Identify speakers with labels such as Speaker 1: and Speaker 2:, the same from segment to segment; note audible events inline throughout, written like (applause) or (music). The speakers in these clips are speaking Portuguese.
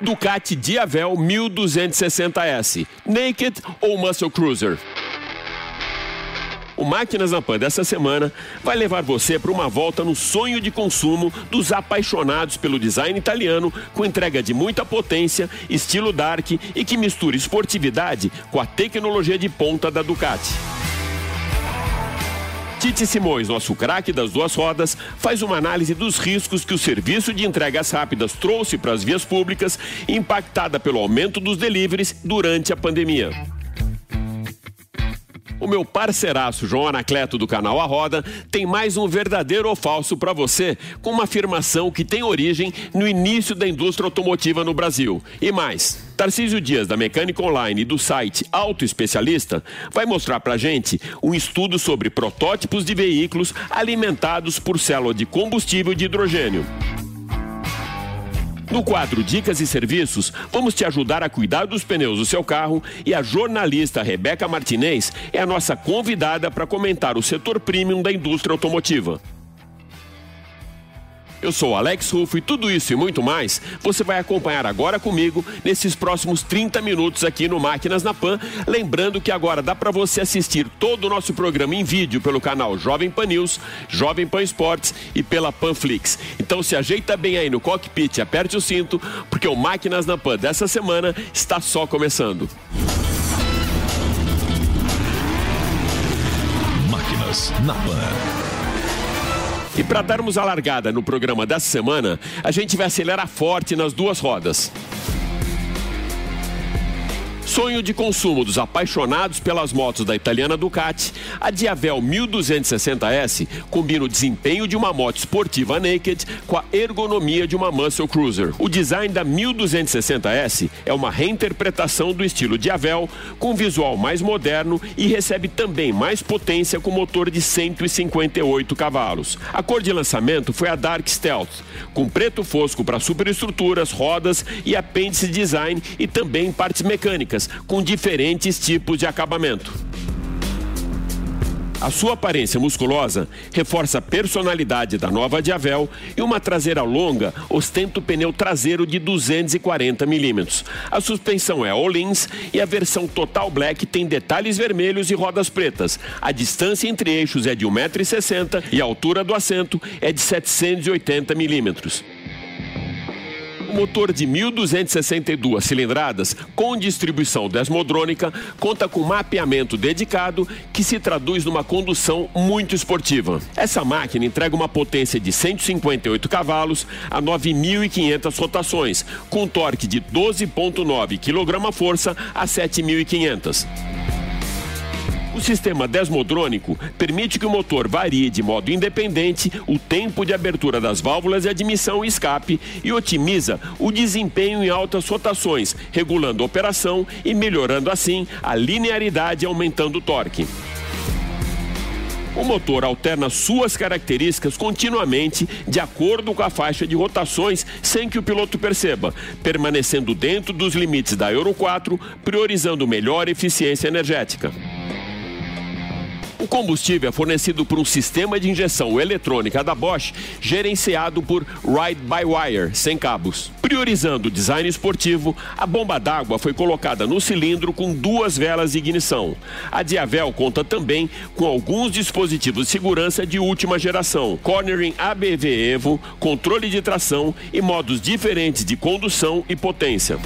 Speaker 1: Ducati Diavel 1260S, Naked ou Muscle Cruiser. O Máquinas na Pan dessa semana vai levar você para uma volta no sonho de consumo dos apaixonados pelo design italiano, com entrega de muita potência, estilo dark e que mistura esportividade com a tecnologia de ponta da Ducati. Tite Simões, nosso craque das duas rodas, faz uma análise dos riscos que o serviço de entregas rápidas trouxe para as vias públicas, impactada pelo aumento dos deliveries durante a pandemia. O meu parceiraço João Anacleto do canal A Roda tem mais um verdadeiro ou falso para você, com uma afirmação que tem origem no início da indústria automotiva no Brasil. E mais, Tarcísio Dias, da Mecânica Online e do site Auto Especialista, vai mostrar pra gente um estudo sobre protótipos de veículos alimentados por célula de combustível de hidrogênio. No quadro Dicas e Serviços, vamos te ajudar a cuidar dos pneus do seu carro e a jornalista Rebeca Martinez é a nossa convidada para comentar o setor premium da indústria automotiva. Eu sou Alex Rufo e tudo isso e muito mais você vai acompanhar agora comigo nesses próximos 30 minutos aqui no Máquinas na Pan. Lembrando que agora dá para você assistir todo o nosso programa em vídeo pelo canal Jovem Pan News, Jovem Pan Esportes e pela Panflix. Então se ajeita bem aí no cockpit aperte o cinto, porque o Máquinas na Pan dessa semana está só começando.
Speaker 2: Máquinas na Pan.
Speaker 1: E para darmos a largada no programa dessa semana, a gente vai acelerar forte nas duas rodas. Sonho de consumo dos apaixonados pelas motos da italiana Ducati, a Diavel 1260S combina o desempenho de uma moto esportiva naked com a ergonomia de uma muscle cruiser. O design da 1260S é uma reinterpretação do estilo Diavel, com visual mais moderno e recebe também mais potência com motor de 158 cavalos. A cor de lançamento foi a Dark Stealth, com preto fosco para superestruturas, rodas e apêndice design e também partes mecânicas com diferentes tipos de acabamento. A sua aparência musculosa reforça a personalidade da nova Diavel e uma traseira longa ostenta o pneu traseiro de 240 milímetros. A suspensão é all-ins e a versão Total Black tem detalhes vermelhos e rodas pretas. A distância entre eixos é de 1,60m e a altura do assento é de 780 milímetros. O motor de 1.262 cilindradas, com distribuição desmodrônica, conta com mapeamento dedicado que se traduz numa condução muito esportiva. Essa máquina entrega uma potência de 158 cavalos a 9.500 rotações, com torque de 12,9 kgf a 7.500. O sistema desmodrônico permite que o motor varie de modo independente o tempo de abertura das válvulas de admissão e escape e otimiza o desempenho em altas rotações, regulando a operação e melhorando assim a linearidade e aumentando o torque. O motor alterna suas características continuamente de acordo com a faixa de rotações sem que o piloto perceba, permanecendo dentro dos limites da Euro 4, priorizando melhor eficiência energética. O combustível é fornecido por um sistema de injeção eletrônica da Bosch, gerenciado por Ride-by-Wire, sem cabos. Priorizando o design esportivo, a bomba d'água foi colocada no cilindro com duas velas de ignição. A Diavel conta também com alguns dispositivos de segurança de última geração, cornering ABV Evo, controle de tração e modos diferentes de condução e potência.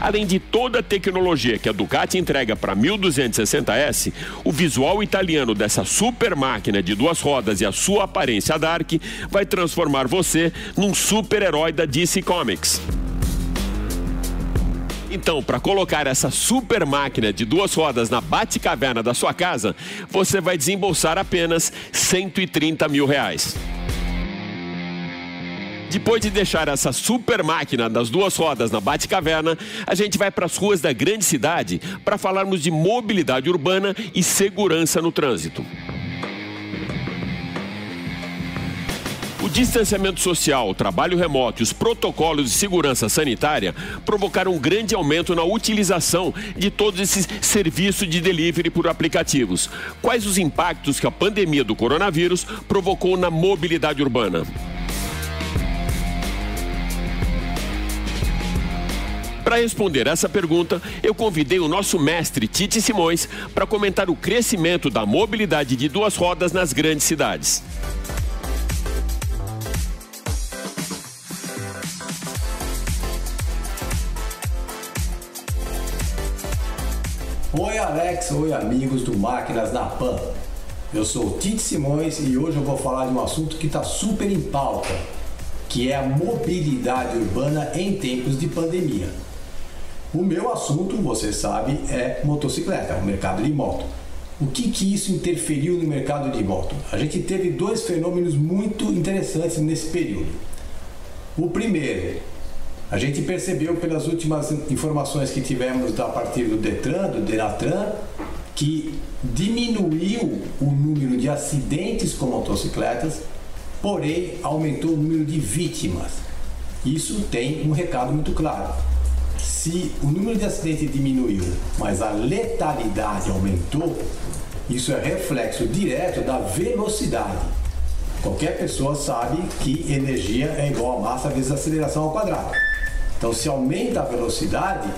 Speaker 1: Além de toda a tecnologia que a Ducati entrega para a 1260S, o visual italiano dessa super máquina de duas rodas e a sua aparência dark vai transformar você num super-herói da DC Comics. Então, para colocar essa super máquina de duas rodas na bate-caverna da sua casa, você vai desembolsar apenas 130 mil reais. Depois de deixar essa super máquina das duas rodas na Bate-Caverna, a gente vai para as ruas da grande cidade para falarmos de mobilidade urbana e segurança no trânsito. O distanciamento social, o trabalho remoto e os protocolos de segurança sanitária provocaram um grande aumento na utilização de todos esses serviços de delivery por aplicativos. Quais os impactos que a pandemia do coronavírus provocou na mobilidade urbana? Para responder essa pergunta, eu convidei o nosso mestre Tite Simões para comentar o crescimento da mobilidade de duas rodas nas grandes cidades.
Speaker 3: Oi Alex, oi amigos do Máquinas na Pan. Eu sou Tite Simões e hoje eu vou falar de um assunto que está super em pauta, que é a mobilidade urbana em tempos de pandemia. O meu assunto, você sabe, é motocicleta, o mercado de moto. O que, que isso interferiu no mercado de moto? A gente teve dois fenômenos muito interessantes nesse período. O primeiro, a gente percebeu pelas últimas informações que tivemos a partir do Detran, do Denatran, que diminuiu o número de acidentes com motocicletas, porém aumentou o número de vítimas. Isso tem um recado muito claro. Se o número de acidentes diminuiu, mas a letalidade aumentou, isso é reflexo direto da velocidade. Qualquer pessoa sabe que energia é igual a massa vezes a aceleração ao quadrado. Então, se aumenta a velocidade,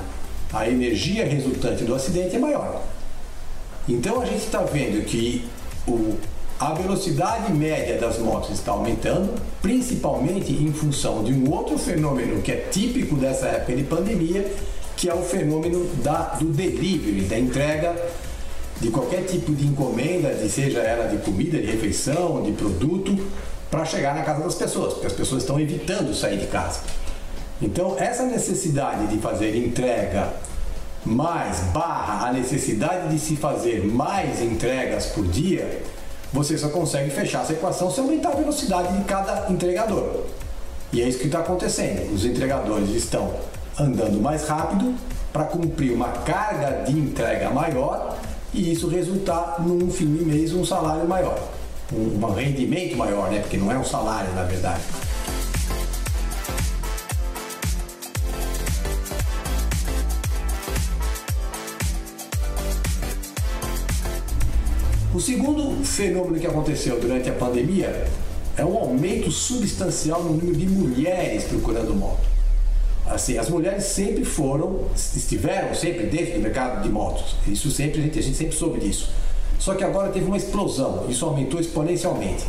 Speaker 3: a energia resultante do acidente é maior. Então, a gente está vendo que o, a velocidade média das motos está aumentando, principalmente em função de um outro fenômeno que é típico dessa época de pandemia, que é o fenômeno da, do delivery, da entrega de qualquer tipo de encomenda, de seja ela de comida, de refeição, de produto, para chegar na casa das pessoas, porque as pessoas estão evitando sair de casa. Então, essa necessidade de fazer entrega mais barra a necessidade de se fazer mais entregas por dia, você só consegue fechar essa equação se aumentar a velocidade de cada entregador. E é isso que está acontecendo. Os entregadores estão andando mais rápido para cumprir uma carga de entrega maior e isso resultar num fim de mês um salário maior, um, rendimento maior, né? Porque não é um salário na verdade. O segundo fenômeno que aconteceu durante a pandemia é um aumento substancial no número de mulheres procurando moto. Assim, as mulheres sempre foram, estiveram sempre dentro do mercado de motos. Isso sempre a gente, a gente sempre soube disso. Só que agora teve uma explosão. Isso aumentou exponencialmente.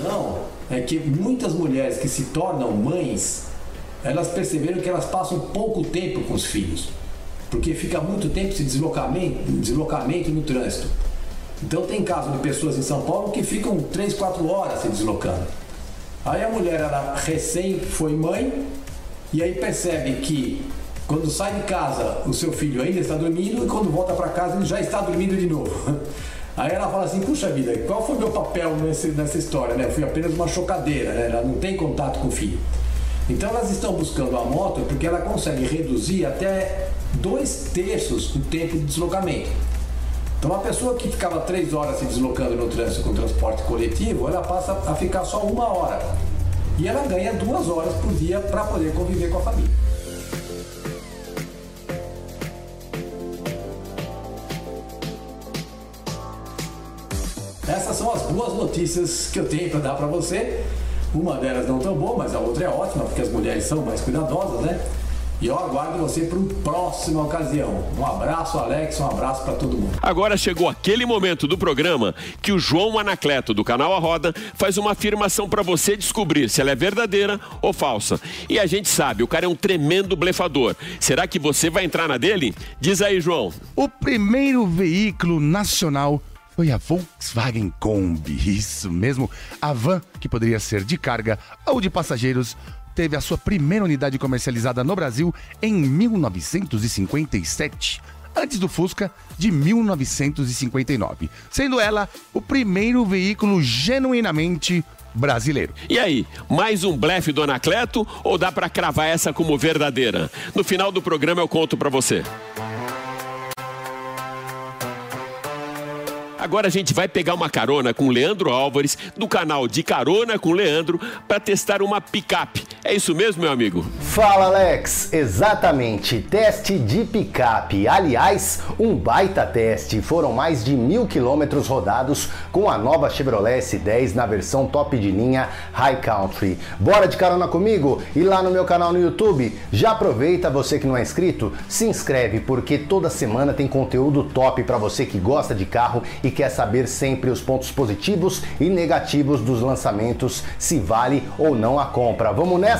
Speaker 3: Não, é que muitas mulheres que se tornam mães elas perceberam que elas passam pouco tempo com os filhos, porque fica muito tempo esse deslocamento, deslocamento no trânsito. Então tem casos de pessoas em São Paulo que ficam 3, 4 horas se deslocando. Aí a mulher ela recém foi mãe e aí percebe que quando sai de casa o seu filho ainda está dormindo e quando volta para casa ele já está dormindo de novo. (laughs) Aí ela fala assim, puxa vida, qual foi meu papel nesse, nessa história? Né? Eu fui apenas uma chocadeira, né? ela não tem contato com o filho. Então elas estão buscando a moto porque ela consegue reduzir até dois terços o tempo de deslocamento. Então uma pessoa que ficava três horas se deslocando no trânsito com transporte coletivo, ela passa a ficar só uma hora. E ela ganha duas horas por dia para poder conviver com a família. Essas são as boas notícias que eu tenho para dar para você. Uma delas não tão boa, mas a outra é ótima, porque as mulheres são mais cuidadosas, né? E eu aguardo você para uma próxima ocasião. Um abraço, Alex, um abraço para todo mundo.
Speaker 1: Agora chegou aquele momento do programa que o João Anacleto, do canal A Roda, faz uma afirmação para você descobrir se ela é verdadeira ou falsa. E a gente sabe, o cara é um tremendo blefador. Será que você vai entrar na dele? Diz aí, João.
Speaker 4: O primeiro veículo nacional foi a Volkswagen Kombi, isso mesmo. A van, que poderia ser de carga ou de passageiros, teve a sua primeira unidade comercializada no Brasil em 1957. antes do Fusca de 1959, sendo ela o primeiro veículo genuinamente brasileiro.
Speaker 1: E aí, mais um blefe do Anacleto ou dá pra cravar essa como verdadeira? No final do programa eu conto pra você. Agora a gente vai pegar uma carona com Leandro Álvares, do canal De Carona com Leandro, para testar uma picape. É isso mesmo, meu amigo?
Speaker 5: Fala, Alex! Exatamente, teste de picape. Aliás, um baita teste. Foram mais de mil quilômetros rodados com a nova Chevrolet S10 na versão top de linha High Country. Bora de carona comigo? E lá no meu canal no YouTube, já aproveita você que não é inscrito, se inscreve porque toda semana tem conteúdo top para você que gosta de carro e quer saber sempre os pontos positivos e negativos dos lançamentos, se vale ou não a compra. Vamos nessa?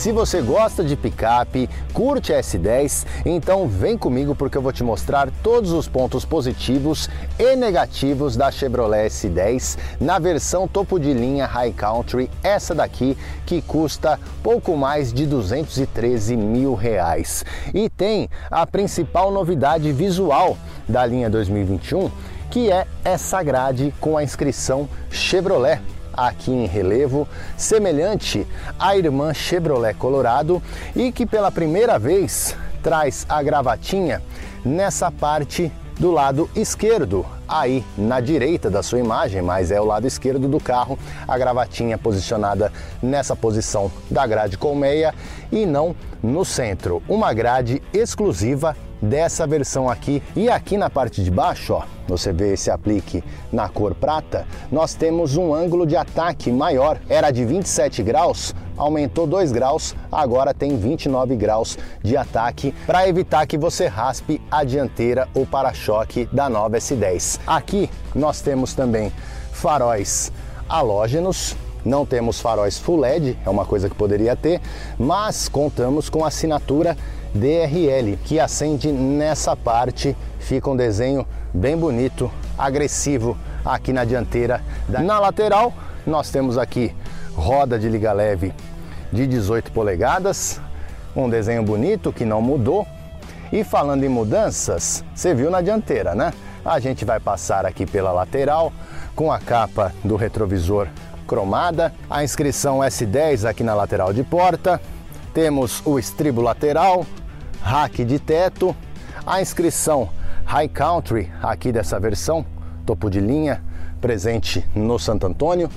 Speaker 5: Se você gosta de picape, curte a S10, então vem comigo porque eu vou te mostrar todos os pontos positivos e negativos da Chevrolet S10 na versão topo de linha High Country, essa daqui que custa pouco mais de 213 mil reais. E tem a principal novidade visual da linha 2021, que é essa grade com a inscrição Chevrolet aqui em relevo, semelhante à irmã Chevrolet Colorado e que pela primeira vez traz a gravatinha nessa parte do lado esquerdo, aí na direita da sua imagem, mas é o lado esquerdo do carro, a gravatinha posicionada nessa posição da grade colmeia e não no centro. Uma grade exclusiva dessa versão aqui. E aqui na parte de baixo, ó, você vê esse aplique na cor prata, nós temos um ângulo de ataque maior. Era de 27 graus, aumentou 2 graus, agora tem 29 graus de ataque para evitar que você raspe a dianteira ou para-choque da nova S10. Aqui nós temos também faróis halógenos, não temos faróis full LED, é uma coisa que poderia ter, mas contamos com assinatura DRL, que acende nessa parte, fica um desenho bem bonito, agressivo aqui na dianteira. Na lateral, nós temos aqui roda de liga leve de 18 polegadas, um desenho bonito que não mudou. E falando em mudanças, você viu na dianteira, né? A gente vai passar aqui pela lateral com a capa do retrovisor cromada, a inscrição S10 aqui na lateral de porta, temos o estribo lateral, rack de teto, a inscrição High Country aqui dessa versão, topo de linha, presente no Santo Antônio,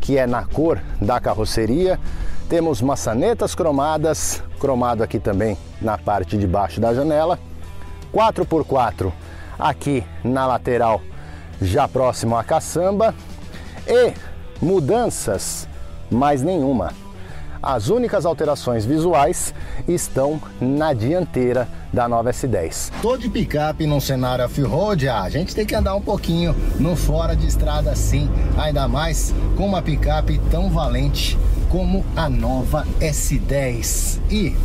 Speaker 5: que é na cor da carroceria. Temos maçanetas cromadas, cromado aqui também na parte de baixo da janela. 4x4 aqui na lateral, já próximo à caçamba. E mudanças, mais nenhuma. As únicas alterações visuais estão na dianteira da nova S10. Tô de picape num cenário off-road, ah, a gente tem que andar um pouquinho no fora de estrada sim, ainda mais com uma picape tão valente como a nova S10. E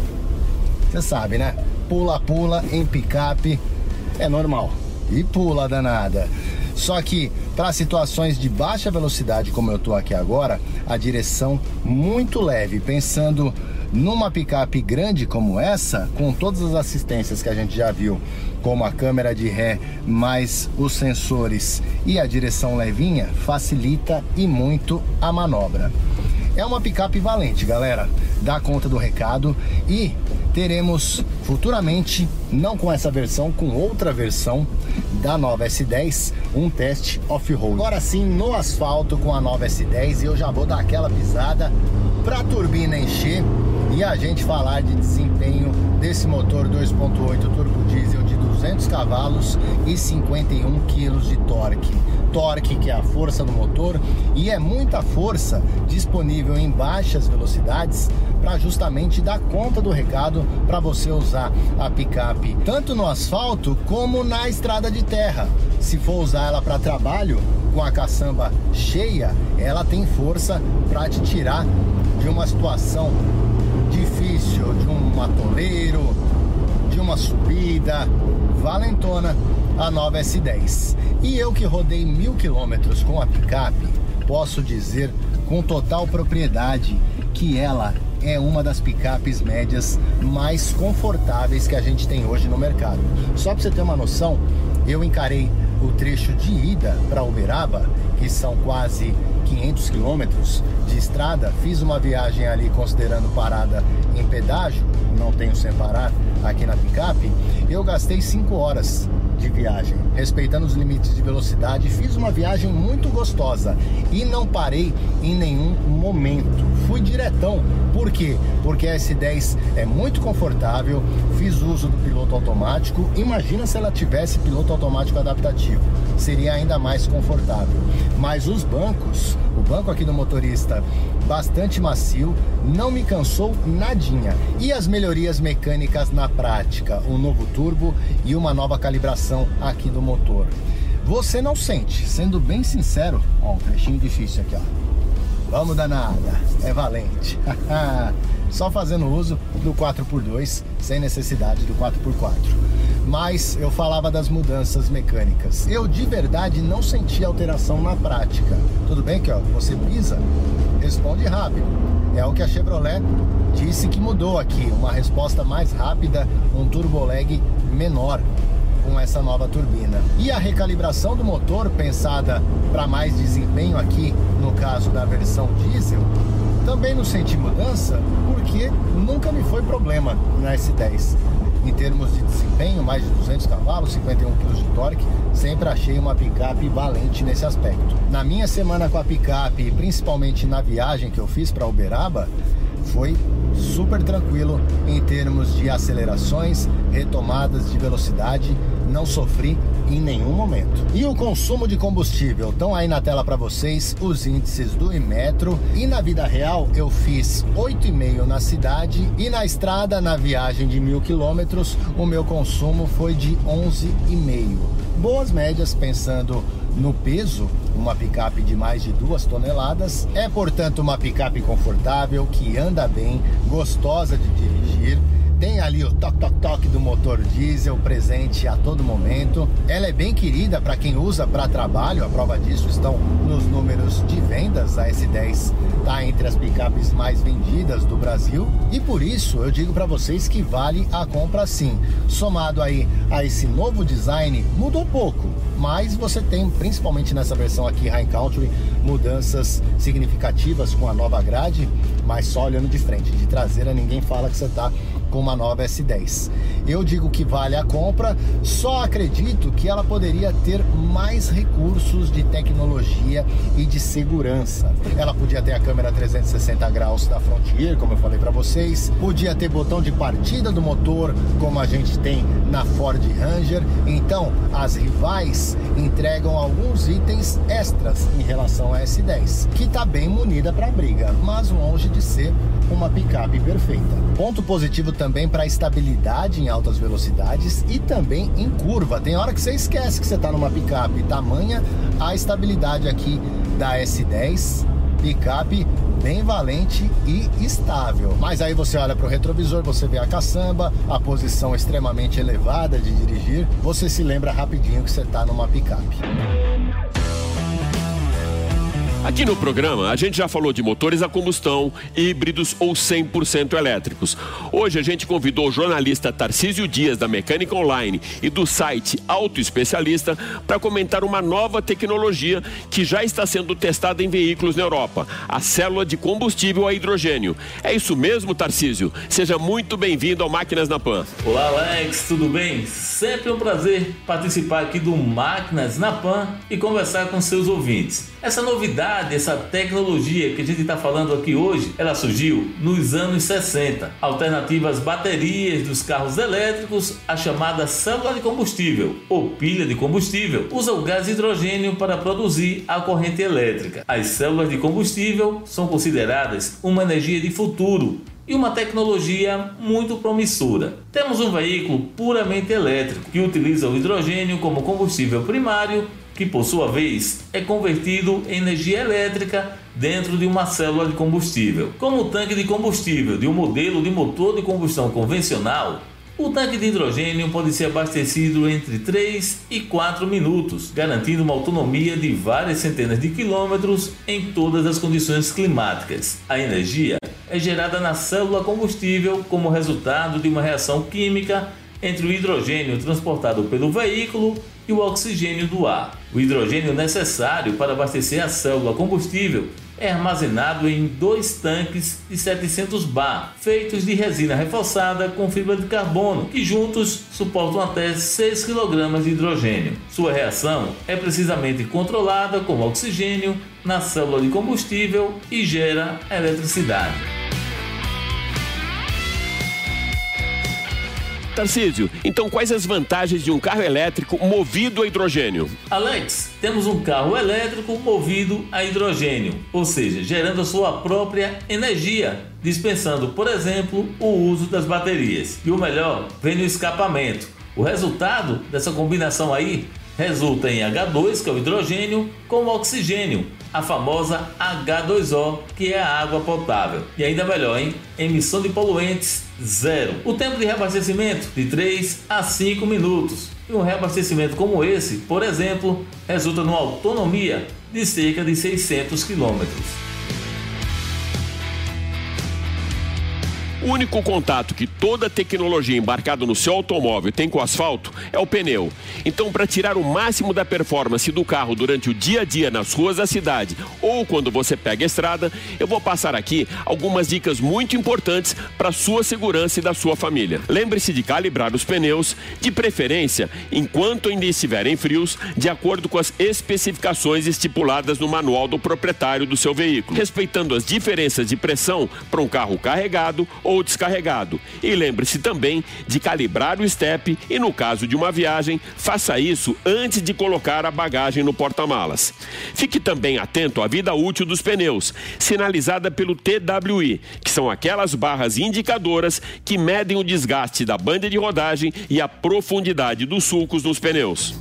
Speaker 5: você sabe, né? Pula-pula em picape é normal. E pula danada. Só que para situações de baixa velocidade, como eu estou aqui agora, a direção muito leve, pensando numa picape grande como essa, com todas as assistências que a gente já viu, como a câmera de ré, mais os sensores e a direção levinha, facilita e muito a manobra. É uma picape valente, galera. Dá conta do recado e teremos futuramente, não com essa versão, com outra versão da nova S10, um teste off-road. Agora sim, no asfalto com a nova S10 e eu já vou dar aquela pisada para a turbina encher e a gente falar de desempenho desse motor 2.8 turbo diesel de 200 cavalos e 51 quilos de torque. Torque que é a força do motor e é muita força disponível em baixas velocidades para justamente dar conta do recado para você usar a picape tanto no asfalto como na estrada de terra. Se for usar ela para trabalho com a caçamba cheia, ela tem força para te tirar de uma situação difícil, de um atoleiro, de uma subida valentona, a nova S10. E eu que rodei mil quilômetros com a picape, posso dizer com total propriedade que ela é uma das picapes médias mais confortáveis que a gente tem hoje no mercado. Só para você ter uma noção, eu encarei o trecho de ida para Uberaba, que são quase 500 quilômetros de estrada, fiz uma viagem ali considerando parada em pedágio, não tenho sem parar aqui na picape, eu gastei 5 horas de viagem, respeitando os limites de velocidade, fiz uma viagem muito gostosa e não parei em nenhum momento. Fui diretão. Por quê? Porque a S10 é muito confortável, fiz uso do piloto automático. Imagina se ela tivesse piloto automático adaptativo, seria ainda mais confortável. Mas os bancos, o banco aqui do motorista bastante macio, não me cansou nadinha. E as melhorias mecânicas na prática, um novo turbo e uma nova calibração aqui do motor. Você não sente, sendo bem sincero, ó, um trechinho difícil aqui, ó. Vamos danada, é valente. (laughs) Só fazendo uso do 4x2, sem necessidade do 4x4. Mas eu falava das mudanças mecânicas. Eu de verdade não senti alteração na prática. Tudo bem que ó, você pisa, responde rápido. É o que a Chevrolet disse que mudou aqui, uma resposta mais rápida, um turbo lag menor com essa nova turbina. E a recalibração do motor, pensada para mais desempenho aqui, no caso da versão diesel, também não senti mudança porque nunca me foi problema na S10. Em termos de desempenho, mais de 200 cavalos, 51 kg de torque, sempre achei uma picape valente nesse aspecto. Na minha semana com a picape, principalmente na viagem que eu fiz para Uberaba, foi super tranquilo em termos de acelerações, retomadas de velocidade, não sofri em nenhum momento. E o consumo de combustível? Estão aí na tela para vocês os índices do Imetro. E na vida real eu fiz 8,5 na cidade e na estrada, na viagem de mil quilômetros, o meu consumo foi de 11,5. Boas médias pensando no peso, uma picape de mais de duas toneladas. É, portanto, uma picape confortável, que anda bem, gostosa de dirigir tem ali o toque-toque-toque do motor diesel presente a todo momento. Ela é bem querida para quem usa para trabalho, a prova disso estão nos números de vendas. A S10 está entre as picapes mais vendidas do Brasil e por isso eu digo para vocês que vale a compra sim. Somado aí a esse novo design, mudou pouco, mas você tem, principalmente nessa versão aqui High Country, mudanças significativas com a nova grade, mas só olhando de frente, de traseira ninguém fala que você está com uma nova S10. Eu digo que vale a compra, só acredito que ela poderia ter mais recursos de tecnologia e de segurança. Ela podia ter a câmera 360 graus da Frontier, como eu falei para vocês, podia ter botão de partida do motor, como a gente tem na Ford Ranger. Então, as rivais entregam alguns itens extras em relação à S10, que está bem munida para a briga, mas longe de ser uma picape perfeita. Ponto positivo também para estabilidade em altas velocidades e também em curva. Tem hora que você esquece que você está numa picape. Tamanha a estabilidade aqui da S10, picape bem valente e estável. Mas aí você olha para o retrovisor, você vê a caçamba, a posição extremamente elevada de dirigir, você se lembra rapidinho que você está numa picape.
Speaker 1: Aqui no programa, a gente já falou de motores a combustão, híbridos ou 100% elétricos. Hoje a gente convidou o jornalista Tarcísio Dias, da Mecânica Online e do site Auto Especialista, para comentar uma nova tecnologia que já está sendo testada em veículos na Europa, a célula de combustível a hidrogênio. É isso mesmo, Tarcísio? Seja muito bem-vindo ao Máquinas na Pan.
Speaker 6: Olá, Alex, tudo bem? Sempre um prazer participar aqui do Máquinas na Pan e conversar com seus ouvintes. Essa novidade, essa tecnologia que a gente está falando aqui hoje, ela surgiu nos anos 60. Alternativas baterias dos carros elétricos, a chamada célula de combustível ou pilha de combustível, usa o gás hidrogênio para produzir a corrente elétrica. As células de combustível são consideradas uma energia de futuro e uma tecnologia muito promissora. Temos um veículo puramente elétrico que utiliza o hidrogênio como combustível primário que por sua vez é convertido em energia elétrica dentro de uma célula de combustível. Como o tanque de combustível de um modelo de motor de combustão convencional, o tanque de hidrogênio pode ser abastecido entre 3 e 4 minutos, garantindo uma autonomia de várias centenas de quilômetros em todas as condições climáticas. A energia é gerada na célula combustível como resultado de uma reação química entre o hidrogênio transportado pelo veículo e o oxigênio do ar. O hidrogênio necessário para abastecer a célula combustível é armazenado em dois tanques de 700 bar, feitos de resina reforçada com fibra de carbono, que juntos suportam até 6 kg de hidrogênio. Sua reação é precisamente controlada com oxigênio na célula de combustível e gera eletricidade.
Speaker 1: Tarcísio, então quais as vantagens de um carro elétrico movido a hidrogênio?
Speaker 6: Alex, temos um carro elétrico movido a hidrogênio, ou seja, gerando a sua própria energia, dispensando, por exemplo, o uso das baterias. E o melhor, vem no escapamento. O resultado dessa combinação aí resulta em H2, que é o hidrogênio, com oxigênio, a famosa H2O, que é a água potável. E ainda melhor, hein? Emissão de poluentes zero. O tempo de reabastecimento de 3 a 5 minutos. E um reabastecimento como esse, por exemplo, resulta numa autonomia de cerca de 600 quilômetros.
Speaker 1: O único contato que toda tecnologia embarcada no seu automóvel tem com o asfalto é o pneu. Então, para tirar o máximo da performance do carro durante o dia a dia nas ruas da cidade ou quando você pega a estrada, eu vou passar aqui algumas dicas muito importantes para sua segurança e da sua família. Lembre-se de calibrar os pneus, de preferência enquanto ainda estiverem frios, de acordo com as especificações estipuladas no manual do proprietário do seu veículo, respeitando as diferenças de pressão para um carro carregado ou ou descarregado. E lembre-se também de calibrar o step e, no caso de uma viagem, faça isso antes de colocar a bagagem no porta-malas. Fique também atento à vida útil dos pneus, sinalizada pelo TWI, que são aquelas barras indicadoras que medem o desgaste da banda de rodagem e a profundidade dos sulcos nos pneus.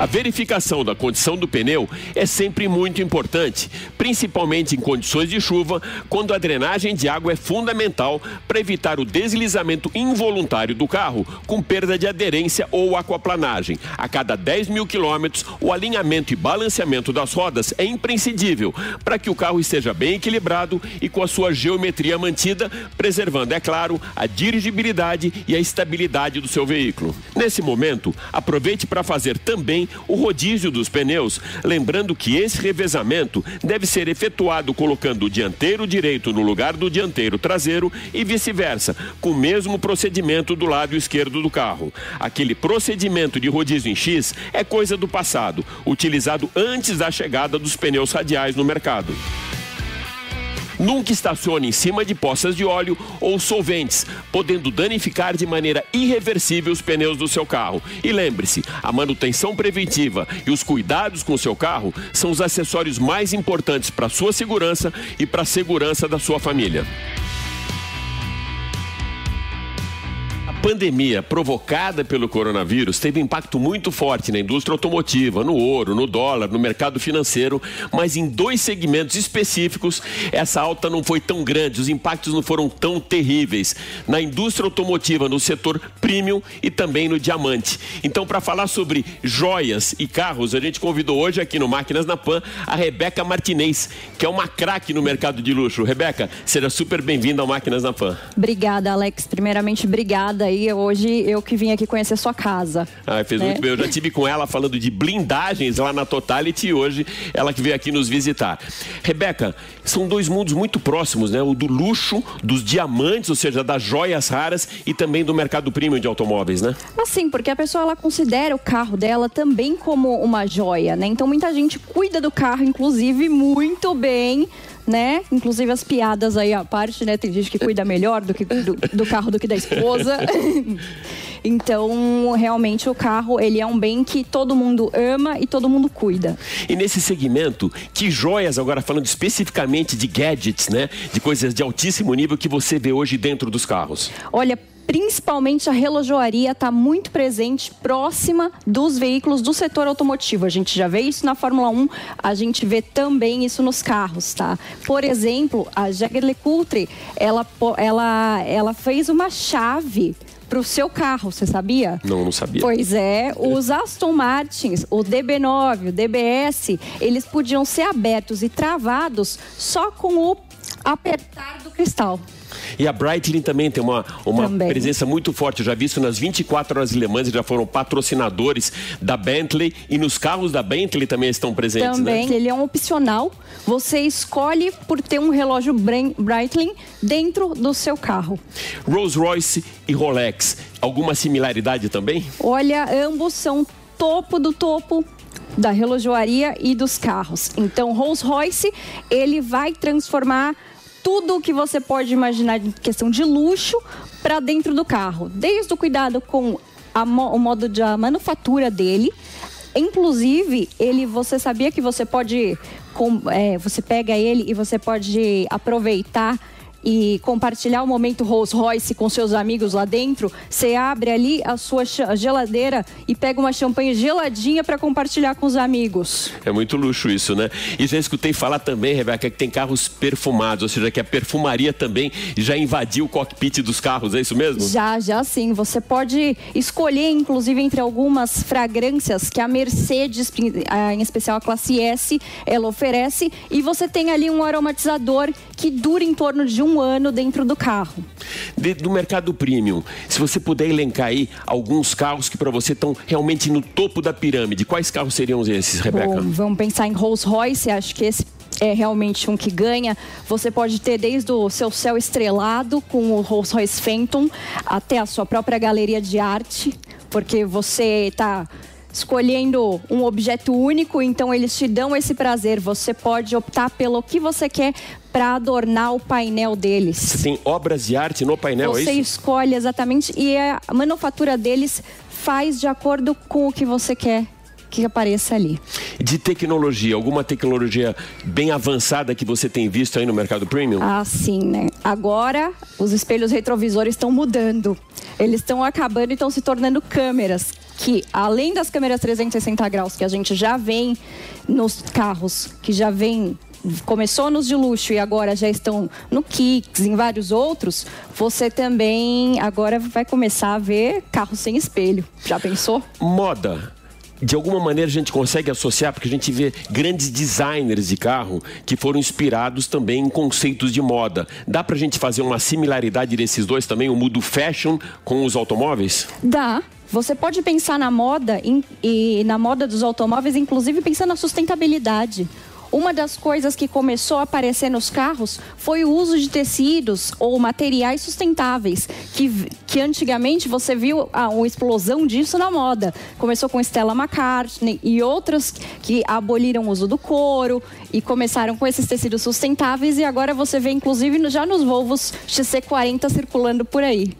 Speaker 1: A verificação da condição do pneu é sempre muito importante, principalmente em condições de chuva, quando a drenagem de água é fundamental para evitar o deslizamento involuntário do carro, com perda de aderência ou aquaplanagem. A cada 10 mil quilômetros, o alinhamento e balanceamento das rodas é imprescindível para que o carro esteja bem equilibrado e com a sua geometria mantida, preservando, é claro, a dirigibilidade e a estabilidade do seu veículo. Nesse momento, aproveite para fazer também o rodízio dos pneus, lembrando que esse revezamento deve ser efetuado colocando o dianteiro direito no lugar do dianteiro traseiro e vice-versa, com o mesmo procedimento do lado esquerdo do carro. Aquele procedimento de rodízio em X é coisa do passado, utilizado antes da chegada dos pneus radiais no mercado. Nunca estacione em cima de poças de óleo ou solventes, podendo danificar de maneira irreversível os pneus do seu carro. E lembre-se, a manutenção preventiva e os cuidados com o seu carro são os acessórios mais importantes para sua segurança e para a segurança da sua família. Pandemia provocada pelo coronavírus teve impacto muito forte na indústria automotiva, no ouro, no dólar, no mercado financeiro, mas em dois segmentos específicos essa alta não foi tão grande, os impactos não foram tão terríveis. Na indústria automotiva, no setor premium e também no diamante. Então, para falar sobre joias e carros, a gente convidou hoje aqui no Máquinas na Pan a Rebeca Martinez, que é uma craque no mercado de luxo. Rebeca, seja super bem-vinda ao Máquinas na Pan.
Speaker 7: Obrigada, Alex. Primeiramente, obrigada aí hoje eu que vim aqui conhecer sua casa.
Speaker 1: Ah, fez né? muito bem. Eu já tive com ela falando de blindagens lá na Totality e hoje ela que veio aqui nos visitar. Rebeca, são dois mundos muito próximos, né? O do luxo, dos diamantes, ou seja, das joias raras e também do mercado premium de automóveis, né?
Speaker 7: Assim, porque a pessoa ela considera o carro dela também como uma joia, né? Então muita gente cuida do carro, inclusive, muito bem né? Inclusive as piadas aí à parte, né? Tem gente que cuida melhor do, que, do, do carro do que da esposa. (laughs) Então, realmente o carro, ele é um bem que todo mundo ama e todo mundo cuida.
Speaker 1: E nesse segmento, que joias agora falando especificamente de gadgets, né? De coisas de altíssimo nível que você vê hoje dentro dos carros?
Speaker 7: Olha, principalmente a relojoaria está muito presente próxima dos veículos do setor automotivo. A gente já vê isso na Fórmula 1, a gente vê também isso nos carros, tá? Por exemplo, a Jaguar LeCoultre, ela, ela, ela fez uma chave para o seu carro, você sabia?
Speaker 1: Não, não sabia.
Speaker 7: Pois é, os Aston Martins, o DB9, o DBS, eles podiam ser abertos e travados só com o apertar do cristal.
Speaker 1: E a Breitling também tem uma, uma
Speaker 7: Também.
Speaker 1: presença muito forte. Eu já vi isso nas 24 horas eles já foram patrocinadores da Bentley e nos carros da Bentley também estão presentes,
Speaker 7: Também,
Speaker 1: né?
Speaker 7: ele é um opcional. Você escolhe por ter um relógio Breitling dentro do seu carro.
Speaker 1: Rolls Royce e Rolex, alguma similaridade também?
Speaker 7: Olha, ambos são topo do topo da relojoaria e dos carros. Então, Rolls Royce, ele vai transformar tudo o que você pode imaginar em questão de luxo para dentro do carro. Desde o cuidado com a o modo de a manufatura dele, inclusive ele, você sabia que você pode, com- é, você pega ele e você pode aproveitar e compartilhar o momento Rolls Royce com seus amigos lá dentro, você abre ali a sua geladeira e pega uma champanhe geladinha para compartilhar com os amigos.
Speaker 1: É muito luxo isso, né? E já escutei falar também, Rebeca, que tem carros perfumados, ou seja, que a perfumaria também já invadiu o cockpit dos carros, é isso mesmo?
Speaker 7: Já, já sim. Você pode escolher, inclusive, entre algumas fragrâncias que a Mercedes, ah, em especial a classe S, ela oferece. E você tem ali um aromatizador que dura em torno de um ano dentro do carro.
Speaker 1: De- do mercado premium, se você puder elencar aí alguns carros que para você estão realmente no topo da pirâmide, quais carros seriam esses, Rebeca?
Speaker 7: Bom, vamos pensar em Rolls Royce, acho que esse é realmente um que ganha. Você pode ter desde o seu céu estrelado com o Rolls Royce Phantom até a sua própria galeria de arte, porque você está escolhendo um objeto único, então eles te dão esse prazer. Você pode optar pelo que você quer para adornar o painel deles.
Speaker 1: Você tem obras de arte no painel,
Speaker 7: Você
Speaker 1: é isso?
Speaker 7: escolhe exatamente e a manufatura deles faz de acordo com o que você quer que apareça ali.
Speaker 1: De tecnologia, alguma tecnologia bem avançada que você tem visto aí no mercado premium?
Speaker 7: Ah, sim, né? Agora os espelhos retrovisores estão mudando. Eles estão acabando e estão se tornando câmeras que, além das câmeras 360 graus que a gente já vem nos carros, que já vem começou nos de luxo e agora já estão no Kicks, em vários outros, você também agora vai começar a ver carros sem espelho. Já pensou?
Speaker 1: Moda. De alguma maneira a gente consegue associar, porque a gente vê grandes designers de carro que foram inspirados também em conceitos de moda. Dá pra gente fazer uma similaridade desses dois também, o mundo fashion com os automóveis?
Speaker 7: Dá. Você pode pensar na moda em- e na moda dos automóveis, inclusive pensando na sustentabilidade. Uma das coisas que começou a aparecer nos carros foi o uso de tecidos ou materiais sustentáveis, que, que antigamente você viu ah, uma explosão disso na moda. Começou com Stella McCartney e outras que aboliram o uso do couro e começaram com esses tecidos sustentáveis e agora você vê inclusive já nos Volvos XC40 circulando por aí.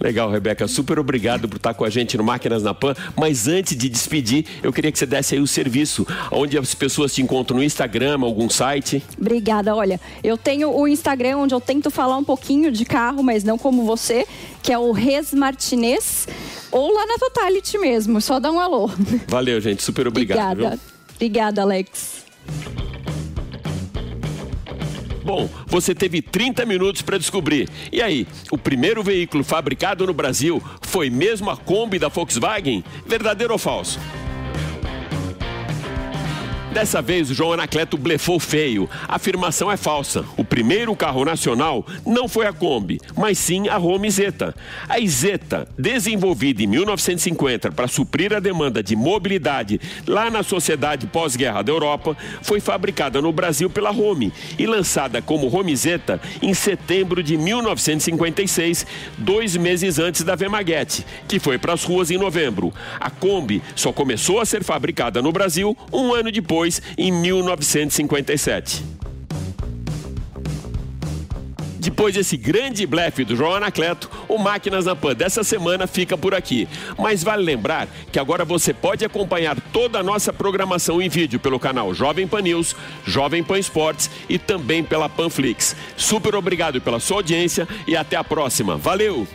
Speaker 1: Legal, Rebeca. Super obrigado por estar com a gente no Máquinas na Pan. Mas antes de despedir, eu queria que você desse aí o serviço, onde as pessoas te encontram no Instagram, algum site.
Speaker 7: Obrigada. Olha, eu tenho o Instagram onde eu tento falar um pouquinho de carro, mas não como você, que é o Res Martinez, ou lá na Totality mesmo. Só dá um alô.
Speaker 1: Valeu, gente. Super obrigado.
Speaker 7: Obrigada.
Speaker 1: viu?
Speaker 7: Obrigada, Alex.
Speaker 1: Bom, você teve 30 minutos para descobrir. E aí, o primeiro veículo fabricado no Brasil foi mesmo a Kombi da Volkswagen? Verdadeiro ou falso? Dessa vez, o João Anacleto blefou feio. A afirmação é falsa. O primeiro carro nacional não foi a Kombi, mas sim a Home Zeta. A Zeta, desenvolvida em 1950 para suprir a demanda de mobilidade lá na sociedade pós-guerra da Europa, foi fabricada no Brasil pela Home e lançada como Home Zeta em setembro de 1956, dois meses antes da Vemaguete, que foi para as ruas em novembro. A Kombi só começou a ser fabricada no Brasil um ano depois, em 1957. Depois desse grande blefe do João Anacleto, o Máquinas na Pan dessa semana fica por aqui. Mas vale lembrar que agora você pode acompanhar toda a nossa programação em vídeo pelo canal Jovem Pan News, Jovem Pan Esportes e também pela Panflix. Super obrigado pela sua audiência e até a próxima. Valeu!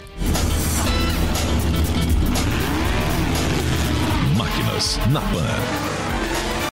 Speaker 2: Máquinas na Pan.